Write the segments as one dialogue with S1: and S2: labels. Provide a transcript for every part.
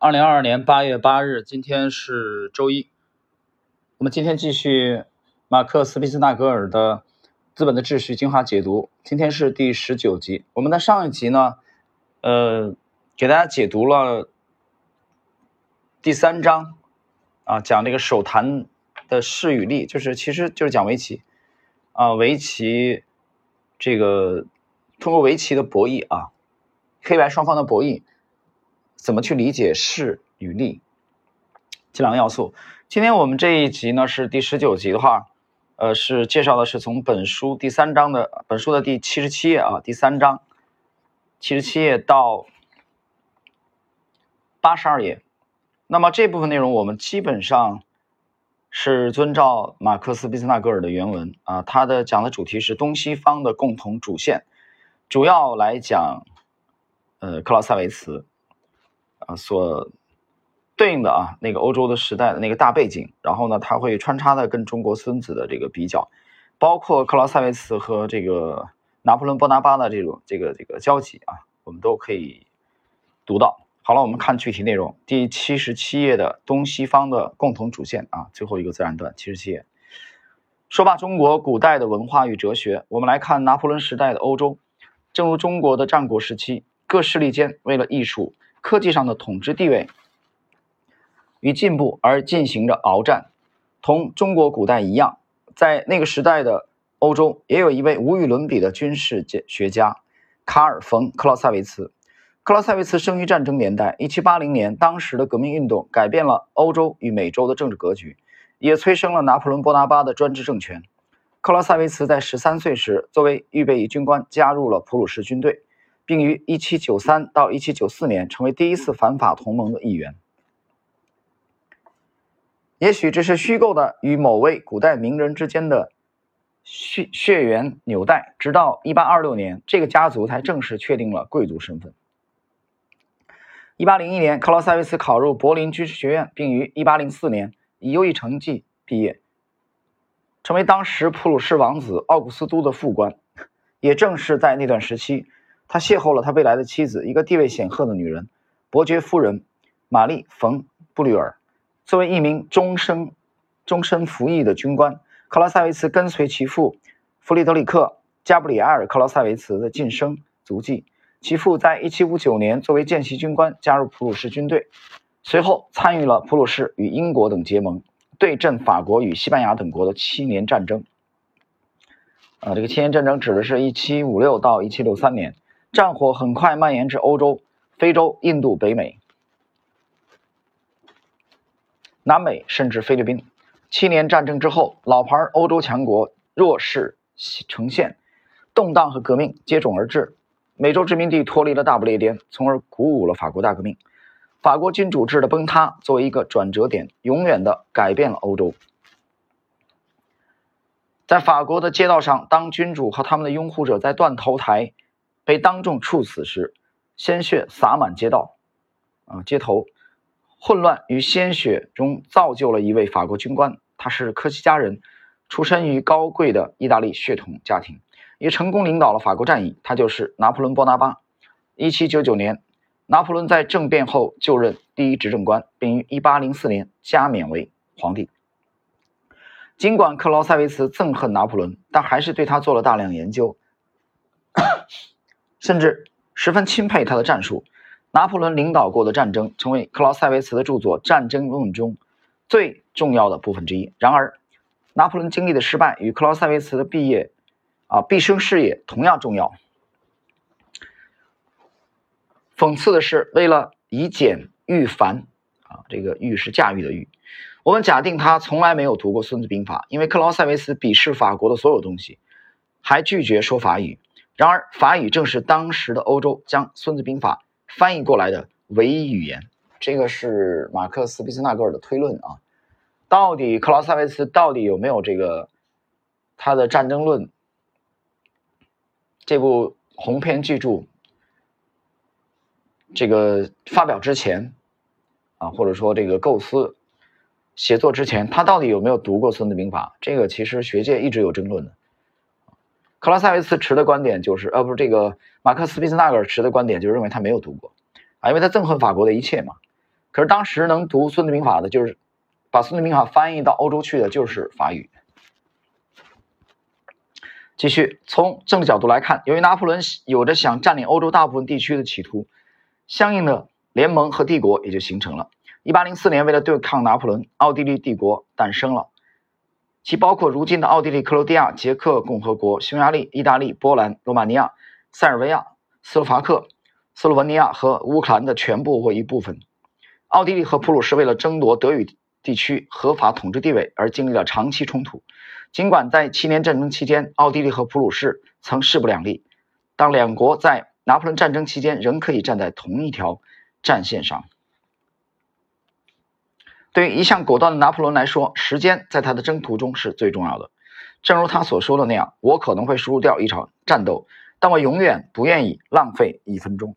S1: 二零二二年八月八日，今天是周一。我们今天继续马克思·皮斯纳格尔的《资本的秩序》精华解读。今天是第十九集。我们的上一集呢，呃，给大家解读了第三章啊，讲这个手谈的势与力，就是其实就是讲围棋啊，围棋这个通过围棋的博弈啊，黑白双方的博弈。怎么去理解势与力这两个要素？今天我们这一集呢是第十九集的话，呃，是介绍的是从本书第三章的本书的第七十七页啊，第三章七十七页到八十二页。那么这部分内容我们基本上是遵照马克思·毕斯纳格尔的原文啊，他的讲的主题是东西方的共同主线，主要来讲呃克劳塞维茨。啊，所对应的啊，那个欧洲的时代的那个大背景，然后呢，他会穿插的跟中国孙子的这个比较，包括克劳塞维茨和这个拿破仑波拿巴的这种这个这个交集啊，我们都可以读到。好了，我们看具体内容，第七十七页的东西方的共同主线啊，最后一个自然段，七十七页。说罢中国古代的文化与哲学，我们来看拿破仑时代的欧洲，正如中国的战国时期，各势力间为了艺术。科技上的统治地位与进步而进行着鏖战，同中国古代一样，在那个时代的欧洲，也有一位无与伦比的军事学家卡尔·冯·克劳塞维茨。克劳塞维茨生于战争年代，1780年，当时的革命运动改变了欧洲与美洲的政治格局，也催生了拿破仑·波拿巴的专制政权。克劳塞维茨在13岁时，作为预备役军官，加入了普鲁士军队。并于1793到1794年成为第一次反法同盟的一员。也许这是虚构的与某位古代名人之间的血血缘纽带。直到1826年，这个家族才正式确定了贵族身份。1801年，克劳塞维茨考入柏林军事学院，并于1804年以优异成绩毕业，成为当时普鲁士王子奥古斯都的副官。也正是在那段时期。他邂逅了他未来的妻子，一个地位显赫的女人，伯爵夫人玛丽·冯·布吕尔。作为一名终身终身服役的军官，克劳塞维茨跟随其父弗里德里克·加布里埃尔·克劳塞维茨的晋升足迹。其父在1759年作为见习军官加入普鲁士军队，随后参与了普鲁士与英国等结盟，对阵法国与西班牙等国的七年战争。啊，这个七年战争指的是1756到1763年。战火很快蔓延至欧洲、非洲、印度、北美、南美，甚至菲律宾。七年战争之后，老牌欧洲强国弱势呈现，动荡和革命接踵而至。美洲殖民地脱离了大不列颠，从而鼓舞了法国大革命。法国君主制的崩塌作为一个转折点，永远的改变了欧洲。在法国的街道上，当君主和他们的拥护者在断头台。被当众处死时，鲜血洒满街道，啊，街头混乱与鲜血中造就了一位法国军官，他是科西嘉人，出身于高贵的意大利血统家庭，也成功领导了法国战役。他就是拿破仑·波拿巴。1799年，拿破仑在政变后就任第一执政官，并于1804年加冕为皇帝。尽管克劳塞维茨憎恨拿破仑，但还是对他做了大量研究。甚至十分钦佩他的战术。拿破仑领导过的战争成为克劳塞维茨的著作《战争论》中最重要的部分之一。然而，拿破仑经历的失败与克劳塞维茨的毕业啊毕生事业同样重要。讽刺的是，为了以简驭繁啊，这个“驭”是驾驭的“驭”。我们假定他从来没有读过《孙子兵法》，因为克劳塞维茨鄙视法国的所有东西，还拒绝说法语。然而，法语正是当时的欧洲将《孙子兵法》翻译过来的唯一语言。这个是马克思·毕斯纳格尔的推论啊。到底克劳塞维茨到底有没有这个他的《战争论》这部鸿篇巨著？这个发表之前啊，或者说这个构思写作之前，他到底有没有读过《孙子兵法》？这个其实学界一直有争论的。克劳塞维茨持的观点就是，呃，不是这个马克思·毕斯纳格尔持的观点，就认为他没有读过，啊，因为他憎恨法国的一切嘛。可是当时能读《孙子兵法》的，就是把《孙子兵法》翻译到欧洲去的，就是法语。继续从政治角度来看，由于拿破仑有着想占领欧洲大部分地区的企图，相应的联盟和帝国也就形成了。一八零四年，为了对抗拿破仑，奥地利帝国诞生了，其包括如今的奥地利、克罗地亚、捷克共和国、匈牙利、意大利、波兰、罗马尼亚、塞尔维亚、斯洛伐克、斯洛文尼亚和乌克兰的全部或一部分。奥地利和普鲁士为了争夺德语地区合法统治地位而经历了长期冲突。尽管在七年战争期间，奥地利和普鲁士曾势不两立，当两国在拿破仑战争期间仍可以站在同一条战线上。对于一向果断的拿破仑来说，时间在他的征途中是最重要的。正如他所说的那样：“我可能会输掉一场战斗，但我永远不愿意浪费一分钟。”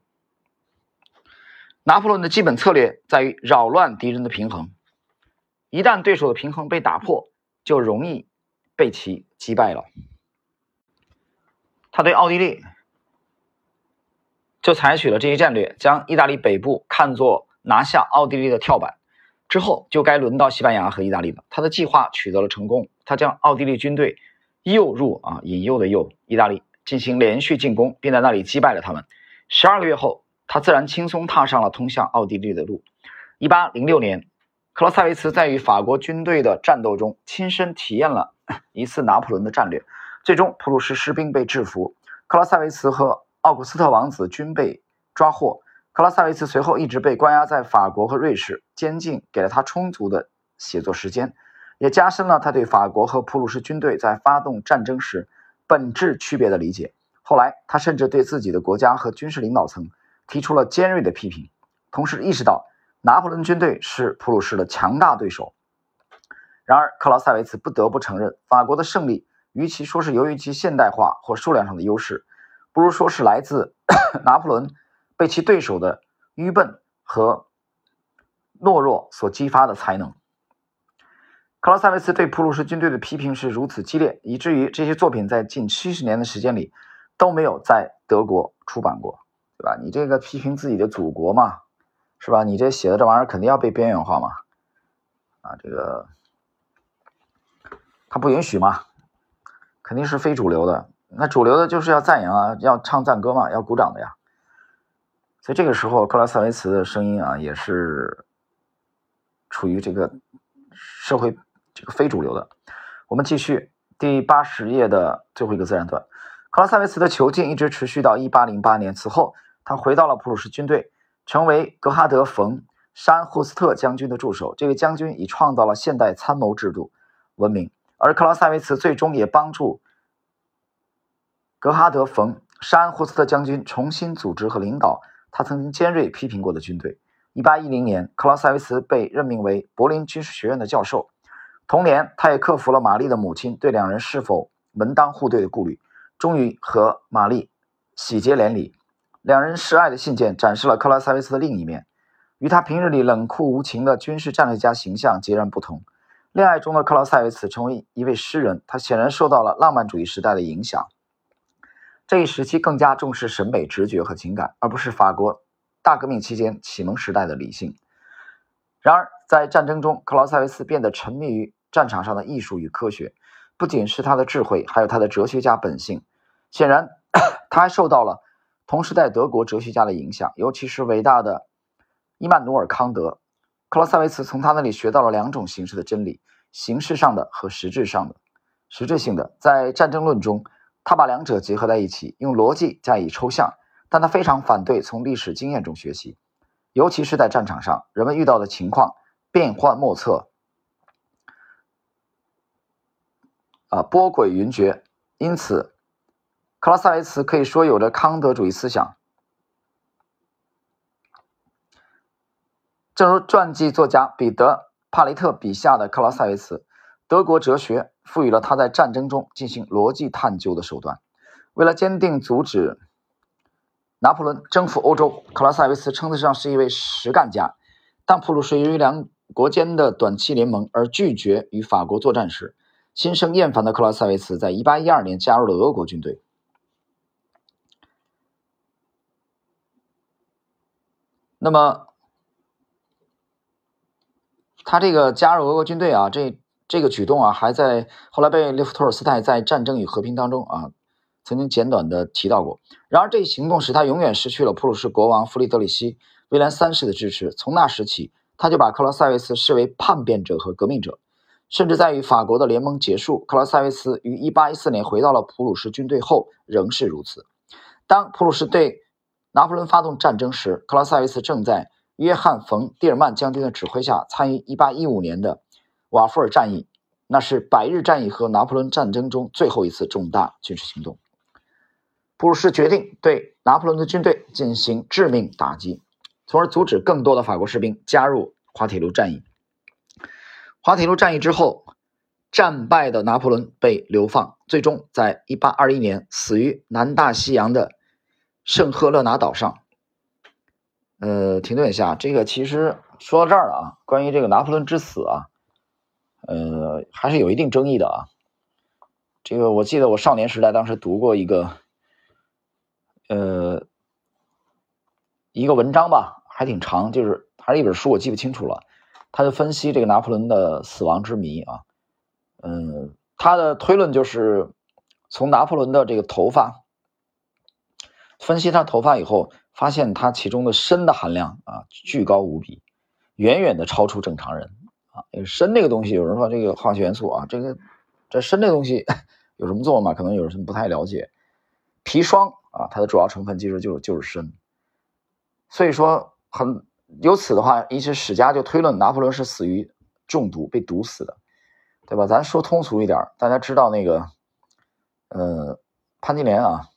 S1: 拿破仑的基本策略在于扰乱敌人的平衡，一旦对手的平衡被打破，就容易被其击败了。他对奥地利就采取了这一战略，将意大利北部看作拿下奥地利的跳板。之后就该轮到西班牙和意大利了。他的计划取得了成功，他将奥地利军队诱入啊，引诱的诱，意大利进行连续进攻，并在那里击败了他们。十二个月后，他自然轻松踏上了通向奥地利的路。一八零六年，克劳塞维茨在与法国军队的战斗中亲身体验了 一次拿破仑的战略。最终，普鲁士士兵被制服，克劳塞维茨和奥古斯特王子均被抓获。克拉塞维茨随后一直被关押在法国和瑞士监禁，给了他充足的写作时间，也加深了他对法国和普鲁士军队在发动战争时本质区别的理解。后来，他甚至对自己的国家和军事领导层提出了尖锐的批评，同时意识到拿破仑军队是普鲁士的强大对手。然而，克劳塞维茨不得不承认，法国的胜利与其说是由于其现代化或数量上的优势，不如说是来自 拿破仑。被其对手的愚笨和懦弱所激发的才能。克劳塞维茨对普鲁士军队的批评是如此激烈，以至于这些作品在近七十年的时间里都没有在德国出版过，对吧？你这个批评自己的祖国嘛，是吧？你这写的这玩意儿肯定要被边缘化嘛，啊，这个他不允许嘛，肯定是非主流的。那主流的就是要赞扬啊，要唱赞歌嘛，要鼓掌的呀。所以这个时候，克拉塞维茨的声音啊，也是处于这个社会这个非主流的。我们继续第八十页的最后一个自然段。克拉塞维茨的囚禁一直持续到一八零八年，此后他回到了普鲁士军队，成为格哈德·冯·山霍斯特将军的助手。这位将军以创造了现代参谋制度闻名，而克拉塞维茨最终也帮助格哈德·冯·山霍斯特将军重新组织和领导。他曾经尖锐批评过的军队。1810年，克劳塞维茨被任命为柏林军事学院的教授。同年，他也克服了玛丽的母亲对两人是否门当户对的顾虑，终于和玛丽喜结连理。两人示爱的信件展示了克劳塞维茨的另一面，与他平日里冷酷无情的军事战略家形象截然不同。恋爱中的克劳塞维茨成为一位诗人，他显然受到了浪漫主义时代的影响。这一时期更加重视审美、直觉和情感，而不是法国大革命期间启蒙时代的理性。然而，在战争中，克劳塞维茨变得沉迷于战场上的艺术与科学，不仅是他的智慧，还有他的哲学家本性。显然，他还受到了同时代德国哲学家的影响，尤其是伟大的伊曼努尔·康德。克劳塞维茨从他那里学到了两种形式的真理：形式上的和实质上的。实质性的，在战争论中。他把两者结合在一起，用逻辑加以抽象，但他非常反对从历史经验中学习，尤其是在战场上，人们遇到的情况变幻莫测，啊，波诡云谲。因此，克拉塞维茨可以说有着康德主义思想。正如传记作家彼得·帕雷特笔下的克拉塞维茨。德国哲学赋予了他在战争中进行逻辑探究的手段。为了坚定阻止拿破仑征服欧洲，克拉塞维茨称得上是一位实干家。当普鲁士由于两国间的短期联盟而拒绝与法国作战时，心生厌烦的克拉塞维茨在1812年加入了俄国军队。那么，他这个加入俄国军队啊，这这个举动啊，还在后来被列夫托尔斯泰在《战争与和平》当中啊，曾经简短的提到过。然而，这一行动使他永远失去了普鲁士国王弗里德里希·威廉三世的支持。从那时起，他就把克劳塞维茨视为叛变者和革命者，甚至在与法国的联盟结束，克劳塞维茨于1814年回到了普鲁士军队后，仍是如此。当普鲁士对拿破仑发动战争时，克劳塞维茨正在约翰·冯·蒂尔曼将军的指挥下参与1815年的瓦夫尔战役，那是百日战役和拿破仑战争中最后一次重大军事行动。普鲁士决定对拿破仑的军队进行致命打击，从而阻止更多的法国士兵加入滑铁卢战役。滑铁卢战役之后。战败的拿破仑被流放，最终在1821年死于南大西洋的圣赫勒拿岛上。呃，停顿一下，这个其实说到这儿了啊，关于这个拿破仑之死啊，呃，还是有一定争议的啊。这个我记得我少年时代当时读过一个，呃，一个文章吧，还挺长，就是还是一本书，我记不清楚了。他就分析这个拿破仑的死亡之谜啊。嗯，他的推论就是从拿破仑的这个头发分析他头发以后，发现他其中的砷的含量啊巨高无比，远远的超出正常人。砷这个东西，有人说这个化学元素啊，这个这砷这东西有什么作用嘛？可能有人不太了解。砒霜啊，它的主要成分其实就是就是砷，所以说很由此的话，一些史家就推论拿破仑是死于中毒，被毒死的。对吧？咱说通俗一点，大家知道那个，呃，潘金莲啊，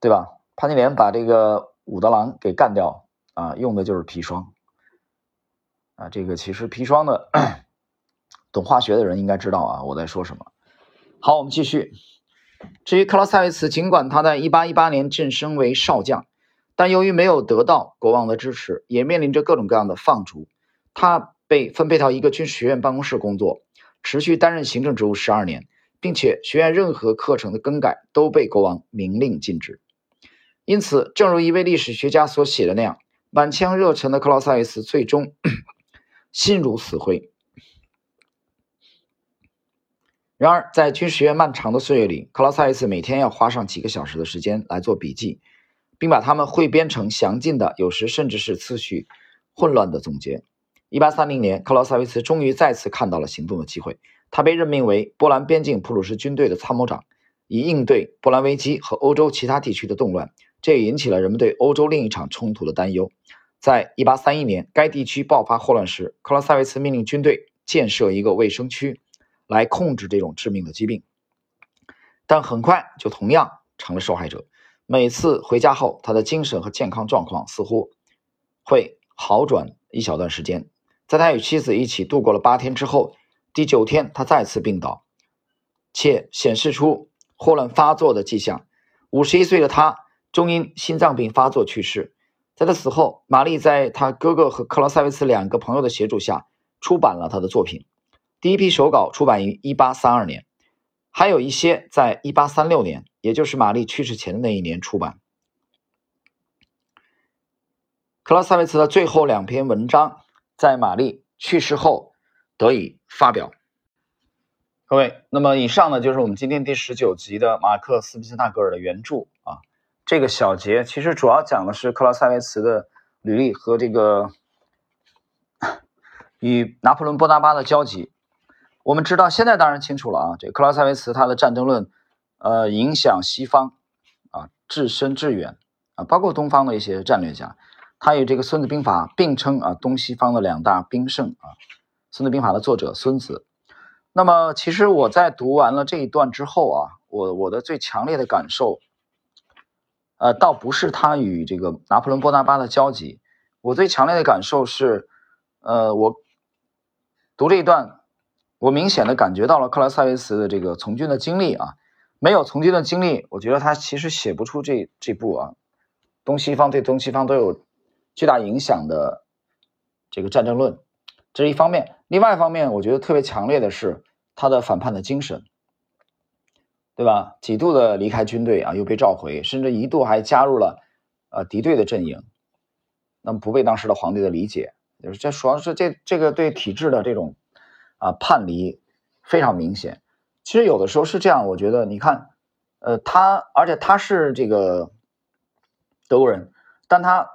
S1: 对吧？潘金莲把这个武德郎给干掉啊，用的就是砒霜啊。这个其实砒霜的，懂化学的人应该知道啊，我在说什么。好，我们继续。至于克劳塞维茨，尽管他在1818年晋升为少将，但由于没有得到国王的支持，也面临着各种各样的放逐，他。被分配到一个军事学院办公室工作，持续担任行政职务十二年，并且学院任何课程的更改都被国王明令禁止。因此，正如一位历史学家所写的那样，满腔热忱的克劳塞维茨最终心如死灰。然而，在军事学院漫长的岁月里，克劳塞维茨每天要花上几个小时的时间来做笔记，并把它们汇编成详尽的，有时甚至是次序混乱的总结。一八三零年，克劳塞维茨终于再次看到了行动的机会。他被任命为波兰边境普鲁士军队的参谋长，以应对波兰危机和欧洲其他地区的动乱。这也引起了人们对欧洲另一场冲突的担忧。在一八三一年，该地区爆发霍乱时，克劳塞维茨命令军队建设一个卫生区，来控制这种致命的疾病。但很快就同样成了受害者。每次回家后，他的精神和健康状况似乎会好转一小段时间。在他与妻子一起度过了八天之后，第九天他再次病倒，且显示出霍乱发作的迹象。五十一岁的他终因心脏病发作去世。在他死后，玛丽在他哥哥和克劳塞维茨两个朋友的协助下出版了他的作品。第一批手稿出版于一八三二年，还有一些在一八三六年，也就是玛丽去世前的那一年出版。克劳塞维茨的最后两篇文章。在玛丽去世后得以发表。各位，那么以上呢就是我们今天第十九集的马克思·毕斯纳格尔的原著。这个小节其实主要讲的是克劳塞维茨的履历和这个与拿破仑·波拿巴的交集。我们知道，现在当然清楚了啊，这克劳塞维茨他的战争论，呃，影响西方啊，至深至远啊，包括东方的一些战略家。他与这个《孙子兵法》并称啊，东西方的两大兵圣啊，《孙子兵法》的作者孙子。那么，其实我在读完了这一段之后啊，我我的最强烈的感受，呃，倒不是他与这个拿破仑·波拿巴的交集，我最强烈的感受是，呃，我读这一段，我明显的感觉到了克莱塞维茨的这个从军的经历啊，没有从军的经历，我觉得他其实写不出这这部啊，东西方对东西方都有。巨大影响的这个战争论，这是一方面。另外一方面，我觉得特别强烈的是他的反叛的精神，对吧？几度的离开军队啊，又被召回，甚至一度还加入了呃敌对的阵营。那么不被当时的皇帝的理解就是这主要是这这个对体制的这种啊叛离非常明显。其实有的时候是这样，我觉得你看，呃，他而且他是这个德国人，但他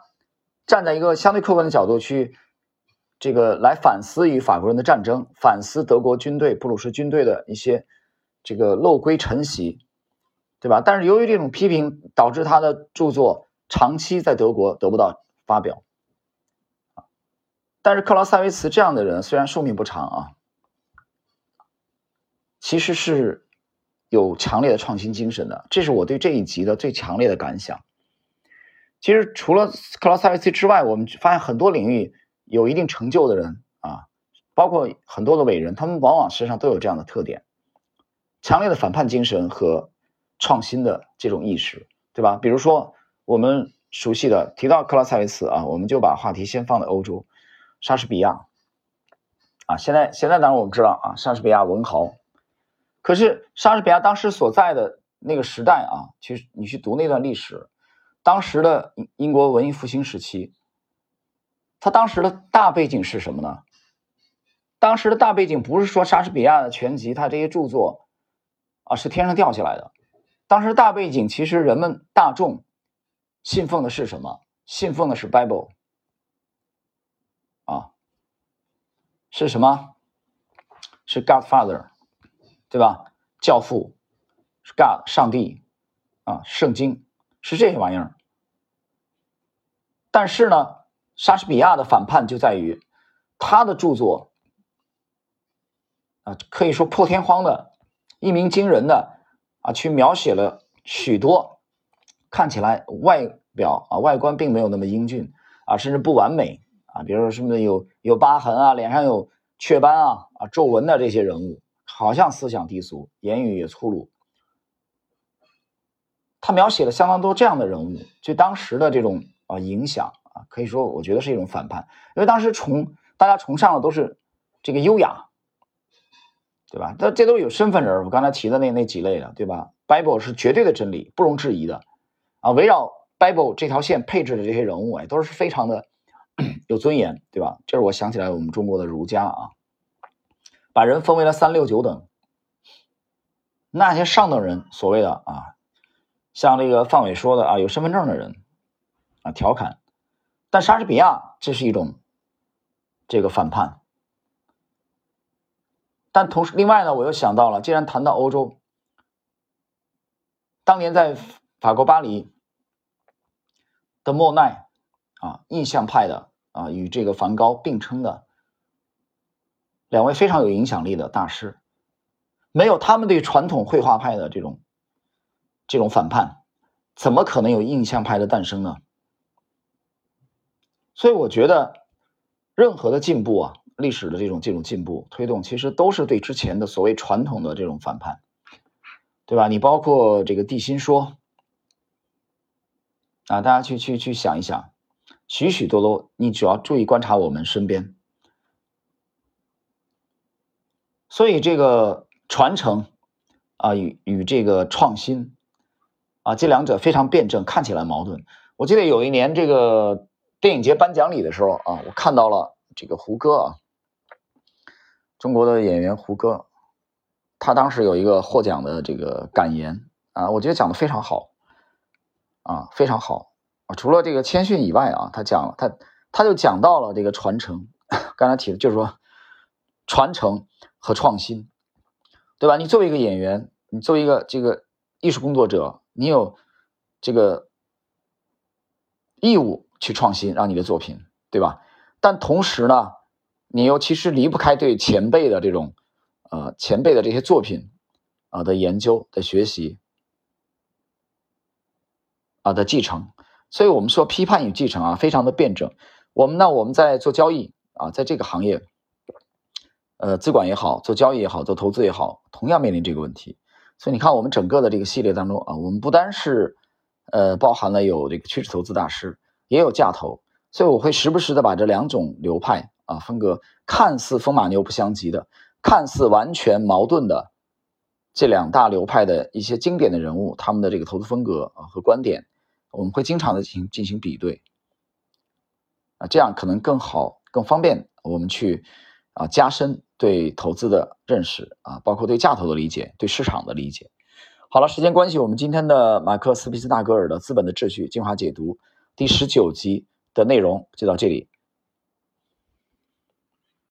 S1: 站在一个相对客观的角度去这个来反思与法国人的战争，反思德国军队布鲁士军队的一些这个漏规晨习，对吧？但是由于这种批评，导致他的著作长期在德国得不到发表。但是克劳塞维茨这样的人虽然寿命不长啊，其实是有强烈的创新精神的。这是我对这一集的最强烈的感想。其实除了克劳塞维茨之外，我们发现很多领域有一定成就的人啊，包括很多的伟人，他们往往身上都有这样的特点：强烈的反叛精神和创新的这种意识，对吧？比如说我们熟悉的提到克劳塞维茨啊，我们就把话题先放在欧洲。莎士比亚啊，现在现在当然我们知道啊，莎士比亚文豪。可是莎士比亚当时所在的那个时代啊，其实你去读那段历史，当时的英国文艺复兴时期，他当时的大背景是什么呢？当时的大背景不是说莎士比亚的全集，他这些著作啊是天上掉下来的。当时大背景其实人们大众信奉的是什么？信奉的是 Bible。啊，是什么？是 Godfather，对吧？教父是 God，上帝啊，圣经是这些玩意儿。但是呢，莎士比亚的反叛就在于他的著作啊，可以说破天荒的、一鸣惊人的啊，去描写了许多看起来外表啊外观并没有那么英俊啊，甚至不完美。啊，比如说什么有有疤痕啊，脸上有雀斑啊啊皱纹的这些人物，好像思想低俗，言语也粗鲁。他描写了相当多这样的人物，对当时的这种啊影响啊，可以说我觉得是一种反叛，因为当时崇大家崇尚的都是这个优雅，对吧？这这都有身份人，我刚才提的那那几类的，对吧？Bible 是绝对的真理，不容置疑的啊，围绕 Bible 这条线配置的这些人物，哎，都是非常的。有尊严，对吧？这是我想起来我们中国的儒家啊，把人分为了三六九等。那些上等人，所谓的啊，像这个范伟说的啊，有身份证的人啊，调侃。但莎士比亚这是一种这个反叛。但同时，另外呢，我又想到了，既然谈到欧洲，当年在法国巴黎的莫奈。啊，印象派的啊，与这个梵高并称的两位非常有影响力的大师，没有他们对传统绘画派的这种这种反叛，怎么可能有印象派的诞生呢？所以我觉得，任何的进步啊，历史的这种这种进步推动，其实都是对之前的所谓传统的这种反叛，对吧？你包括这个地心说啊，大家去去去想一想。许许多多，你只要注意观察我们身边，所以这个传承啊与与这个创新啊，这两者非常辩证，看起来矛盾。我记得有一年这个电影节颁奖礼的时候啊，我看到了这个胡歌啊，中国的演员胡歌，他当时有一个获奖的这个感言啊，我觉得讲的非常好啊，非常好。除了这个谦逊以外啊，他讲了他他就讲到了这个传承，刚才提的就是说传承和创新，对吧？你作为一个演员，你作为一个这个艺术工作者，你有这个义务去创新，让你的作品，对吧？但同时呢，你又其实离不开对前辈的这种呃前辈的这些作品啊的研究的学习啊的继承。所以我们说批判与继承啊，非常的辩证。我们呢，我们在做交易啊，在这个行业，呃，资管也好，做交易也好，做投资也好，同样面临这个问题。所以你看，我们整个的这个系列当中啊，我们不单是呃包含了有这个趋势投资大师，也有价投。所以我会时不时的把这两种流派啊，风格看似风马牛不相及的，看似完全矛盾的这两大流派的一些经典的人物，他们的这个投资风格啊和观点。我们会经常的进行进行比对，啊，这样可能更好更方便我们去啊加深对投资的认识啊，包括对价投的理解，对市场的理解。好了，时间关系，我们今天的马克思·皮斯纳格尔的《资本的秩序》精华解读第十九集的内容就到这里。